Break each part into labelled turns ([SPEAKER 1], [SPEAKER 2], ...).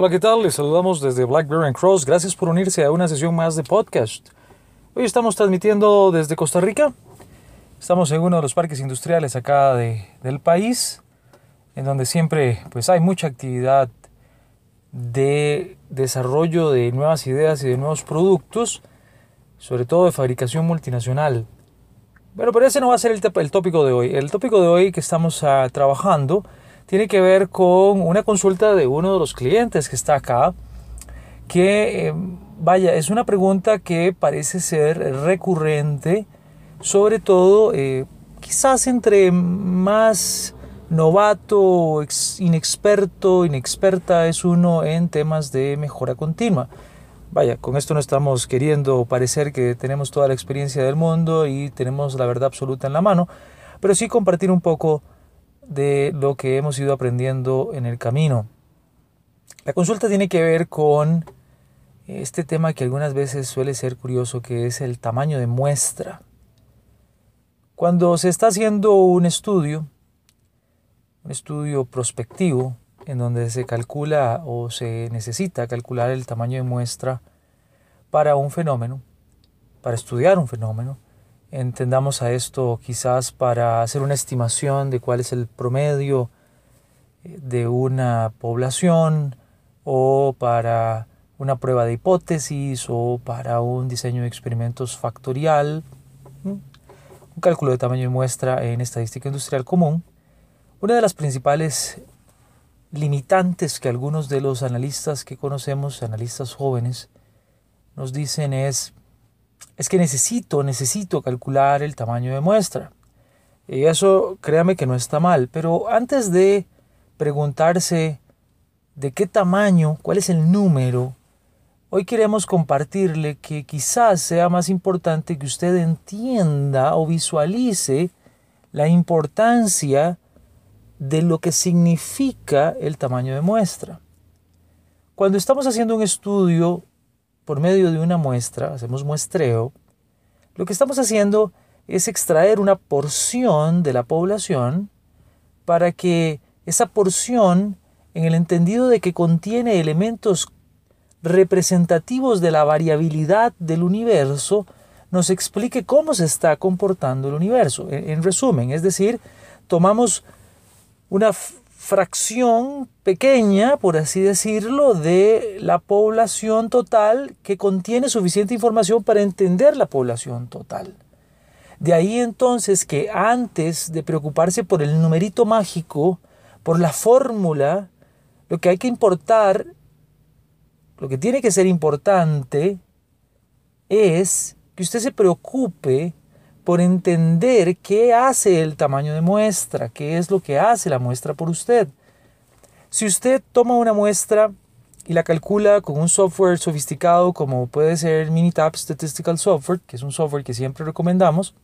[SPEAKER 1] Hola, ¿qué tal? Les saludamos desde Blackberry and Cross. Gracias por unirse a una sesión más de podcast. Hoy estamos transmitiendo desde Costa Rica. Estamos en uno de los parques industriales acá de, del país, en donde siempre pues, hay mucha actividad de desarrollo de nuevas ideas y de nuevos productos, sobre todo de fabricación multinacional. Bueno, pero ese no va a ser el, el tópico de hoy. El tópico de hoy que estamos uh, trabajando tiene que ver con una consulta de uno de los clientes que está acá, que, eh, vaya, es una pregunta que parece ser recurrente, sobre todo eh, quizás entre más novato, inexperto, inexperta es uno en temas de mejora continua. Vaya, con esto no estamos queriendo parecer que tenemos toda la experiencia del mundo y tenemos la verdad absoluta en la mano, pero sí compartir un poco de lo que hemos ido aprendiendo en el camino. La consulta tiene que ver con este tema que algunas veces suele ser curioso, que es el tamaño de muestra. Cuando se está haciendo un estudio, un estudio prospectivo, en donde se calcula o se necesita calcular el tamaño de muestra para un fenómeno, para estudiar un fenómeno, Entendamos a esto quizás para hacer una estimación de cuál es el promedio eh, de una población o para una prueba de hipótesis o para un diseño de experimentos factorial, un cálculo de tamaño de muestra en estadística industrial común. Una de las principales limitantes que algunos de los analistas que conocemos, analistas jóvenes, nos dicen es es que necesito, necesito calcular el tamaño de muestra. Y eso créame que no está mal, pero antes de preguntarse de qué tamaño, cuál es el número, hoy queremos compartirle que quizás sea más importante que usted entienda o visualice la importancia de lo que significa el tamaño de muestra. Cuando estamos haciendo un estudio por medio de una muestra, hacemos muestreo, lo que estamos haciendo es extraer una porción de la población para que esa porción, en el entendido de que contiene elementos representativos de la variabilidad del universo, nos explique cómo se está comportando el universo. En, resumen, es decir, tomamos una fracción pequeña, por así decirlo, de la población total que contiene suficiente información para entender la población total. De ahí entonces que antes de preocuparse por el numerito mágico, por la fórmula, lo que hay que importar, lo que tiene que ser importante, es que usted se preocupe por entender qué hace el tamaño de muestra, qué es lo que hace la muestra por usted. Si usted toma una muestra y la calcula con un software sofisticado como puede ser Minitab Statistical Software, que es un software que siempre recomendamos,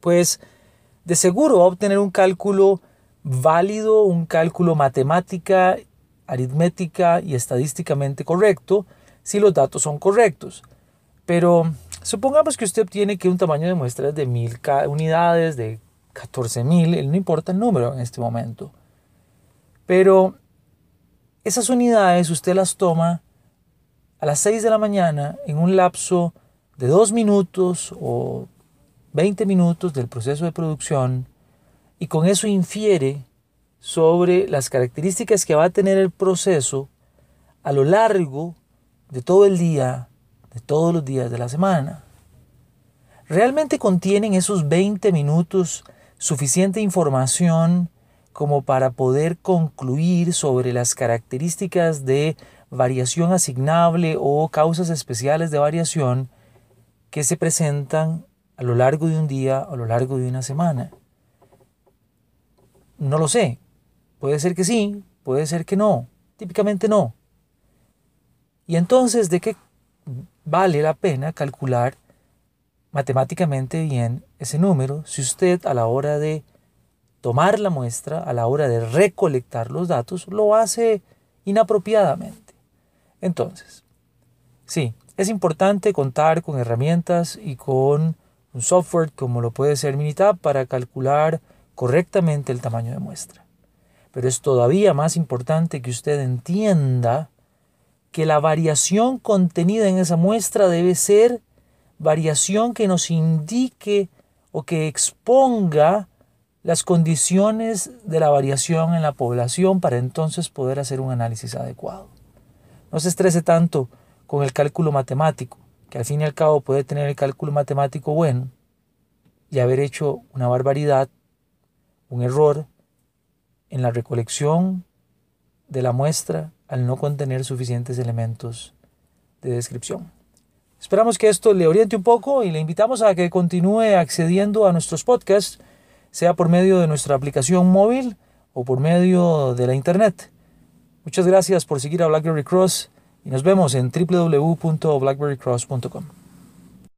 [SPEAKER 1] pues de seguro va a obtener un cálculo válido, un cálculo matemática, aritmética y estadísticamente correcto si los datos son correctos. Pero Supongamos que usted obtiene que un tamaño de muestra es de 1000 unidades, de 14.000, no importa el número en este momento. Pero esas unidades usted las toma a las 6 de la mañana en un lapso de 2 minutos o 20 minutos del proceso de producción y con eso infiere sobre las características que va a tener el proceso a lo largo de todo el día de todos los días de la semana. ¿Realmente contienen esos 20 minutos suficiente información como para poder concluir sobre las características de variación asignable o causas especiales de variación que se presentan a lo largo de un día a lo largo de una semana? No lo sé. Puede ser que sí, puede ser que no. Típicamente no. Y entonces, ¿de qué vale la pena calcular matemáticamente bien ese número si usted a la hora de tomar la muestra, a la hora de recolectar los datos, lo hace inapropiadamente. Entonces, sí, es importante contar con herramientas y con un software como lo puede ser Minitab para calcular correctamente el tamaño de muestra. Pero es todavía más importante que usted entienda que la variación contenida en esa muestra debe ser variación que nos indique o que exponga las condiciones de la variación en la población para entonces poder hacer un análisis adecuado. No se estrese tanto con el cálculo matemático, que al fin y al cabo puede tener el cálculo matemático bueno y haber hecho una barbaridad, un error en la recolección de la muestra al no contener suficientes elementos de descripción. Esperamos que esto le oriente un poco y le invitamos a que continúe accediendo a nuestros podcasts, sea por medio de nuestra aplicación móvil o por medio de la internet. Muchas gracias por seguir a BlackBerry Cross y nos vemos en www.blackberrycross.com.